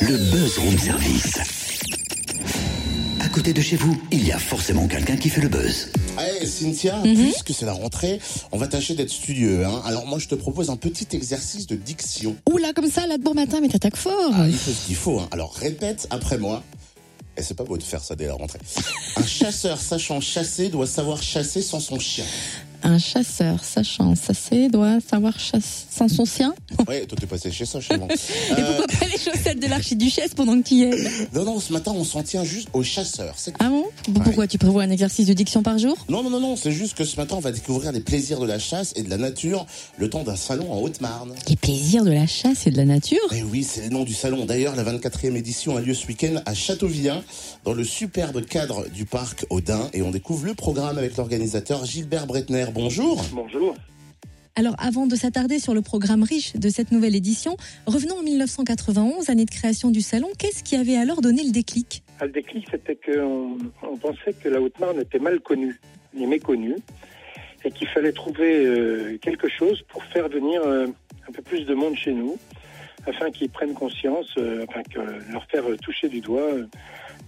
Le buzz room service. À côté de chez vous, il y a forcément quelqu'un qui fait le buzz. Allez, Cynthia, Mhm. puisque c'est la rentrée, on va tâcher d'être studieux. Hein. Alors moi, je te propose un petit exercice de diction. Oula, comme ça, là de bon matin, mais t'attaques fort. Ah, il faut ce qu'il faut. Hein. Alors répète après moi. Et c'est pas beau de faire ça dès la rentrée. Un chasseur sachant chasser doit savoir chasser sans son chien. Un chasseur sachant chasser doit savoir chasser sans son sien. Ouais, toi t'es passé chez ça, chez moi. Et pourquoi pas les chaussettes de l'archiduchesse pendant que tu y es Non, non, ce matin, on s'en tient juste aux chasseurs. C'est Ah bon? Pourquoi tu prévois un exercice de diction par jour? Non, non, non, non, c'est juste que ce matin, on va découvrir les plaisirs de la chasse et de la nature le temps d'un salon en Haute-Marne. Les plaisirs de la chasse et de la nature? Eh oui, c'est le nom du salon. D'ailleurs, la 24e édition a lieu ce week-end à Châteauvillain, dans le superbe cadre du parc Audin. Et on découvre le programme avec l'organisateur Gilbert Bretner. Bonjour. Bonjour. Alors, avant de s'attarder sur le programme riche de cette nouvelle édition, revenons en 1991, année de création du salon. Qu'est-ce qui avait alors donné le déclic? Ah, Le déclic, c'était qu'on on pensait que la Haute-Marne était mal connue et méconnue, et qu'il fallait trouver euh, quelque chose pour faire venir euh, un peu plus de monde chez nous, afin qu'ils prennent conscience, euh, afin que leur faire euh, toucher du doigt euh,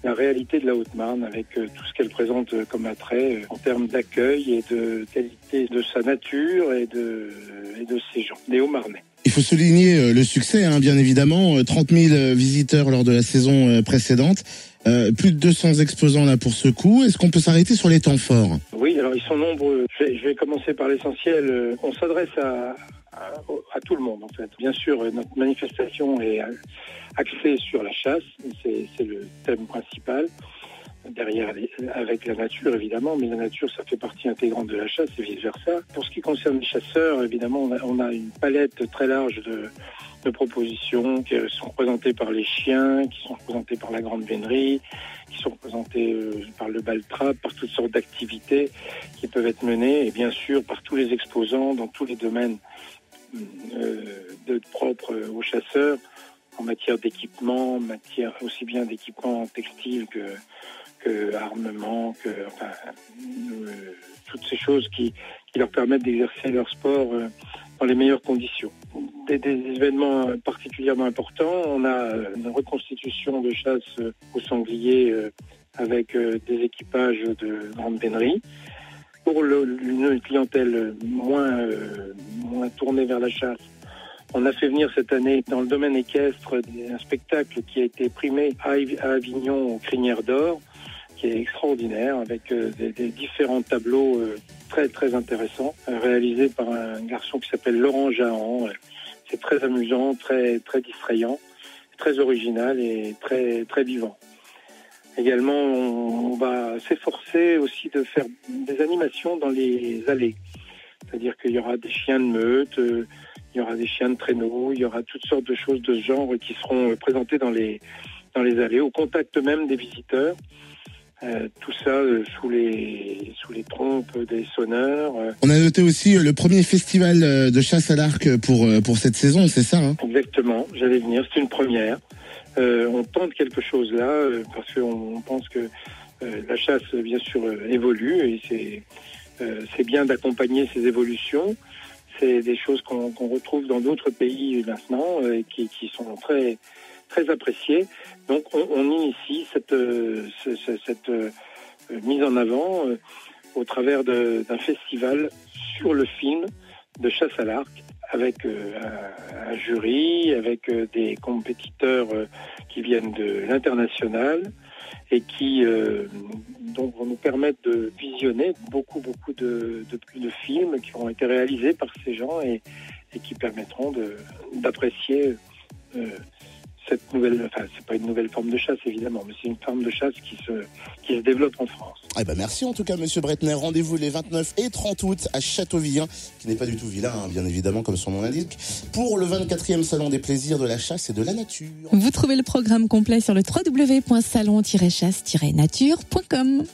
la réalité de la Haute-Marne, avec euh, tout ce qu'elle présente comme attrait euh, en termes d'accueil et de qualité de sa nature et de, et de ses gens, les Hauts-Marnais. Il faut souligner euh, le succès, hein, bien évidemment. Euh, 30 000 euh, visiteurs lors de la saison précédente. Euh, plus de 200 exposants là pour ce coup. Est-ce qu'on peut s'arrêter sur les temps forts? Oui, alors ils sont nombreux. Je vais, je vais commencer par l'essentiel. On s'adresse à, à, tout le monde, en fait. Bien sûr, notre manifestation est axée sur la chasse. C'est le thème principal. Derrière, avec la nature, évidemment, mais la nature, ça fait partie intégrante de la chasse et vice-versa. Pour ce qui concerne les chasseurs, évidemment, on a, une palette très large de, propositions qui sont représentées par les chiens, qui sont représentées par la grande vénerie, qui sont représentées euh, par le baltrap, par toutes sortes d'activités qui peuvent être menées, et bien sûr par tous les exposants dans tous les domaines de, propres aux chasseurs, en matière d'équipement, en matière aussi bien d'équipement textile que, que armement, que euh, toutes ces choses qui, qui leur permettent d'exercer leur sport euh, dans les meilleures conditions. Des, événements particulièrement importants, on a euh, une reconstitution de chasse euh, au sanglier euh, avec euh, des équipages de grande vénerie. Pour une clientèle moins, euh, moins tournée vers la chasse, on a fait venir cette année dans le domaine équestre un spectacle qui a été primé à Avi- à Avignon aux Crinières d'Or, qui est extraordinaire avec euh, des, différents tableaux euh, très très intéressants réalisés par un garçon qui s'appelle Laurent Jahan. C'est très amusant, très très distrayant, très original et très très vivant. Également, on, on va s'efforcer aussi de faire des animations dans les allées. C'est-à-dire qu'il y aura des chiens de meute, euh, il y aura des chiens de traîneau, il y aura toutes sortes de choses de ce genre qui seront euh, présentées dans les, dans les allées, au contact même des visiteurs. Euh, tout ça euh, sous les sous les trompes des sonneurs. euh, On a noté aussi le premier festival de chasse à l'arc pour, pour cette saison, c'est ça hein? Exactement, j'allais venir, c'est une première. Euh, on tente quelque chose là, euh, parce qu'on on pense que euh, la chasse, bien sûr, évolue et c'est bien d'accompagner ces évolutions. C'est des choses qu'on retrouve dans d'autres pays maintenant et qui, sont très appréciées. Donc on, initie cette, ce- ce- cette mise en avant au travers d'un festival sur le film de chasse à l'arc avec euh, un, jury, avec euh, des compétiteurs euh, qui viennent de l'international et qui donc vont nous permettre de visionner beaucoup beaucoup de, de, films qui ont été réalisés par ces gens et, qui permettront d'apprécier cette nouvelle, enfin c'est pas une nouvelle forme de chasse évidemment, mais c'est une forme de chasse qui se qui se développe en France. Eh ben merci en tout cas, Monsieur Bretner. Rendez-vous les 29 et 30 août à Châteauvillain, qui n'est pas du tout vilain, hein, bien évidemment, comme son nom l'indique, pour le 24e salon des plaisirs de la chasse et de la nature. Vous trouvez le programme complet sur le www.salon-chasse-nature.com.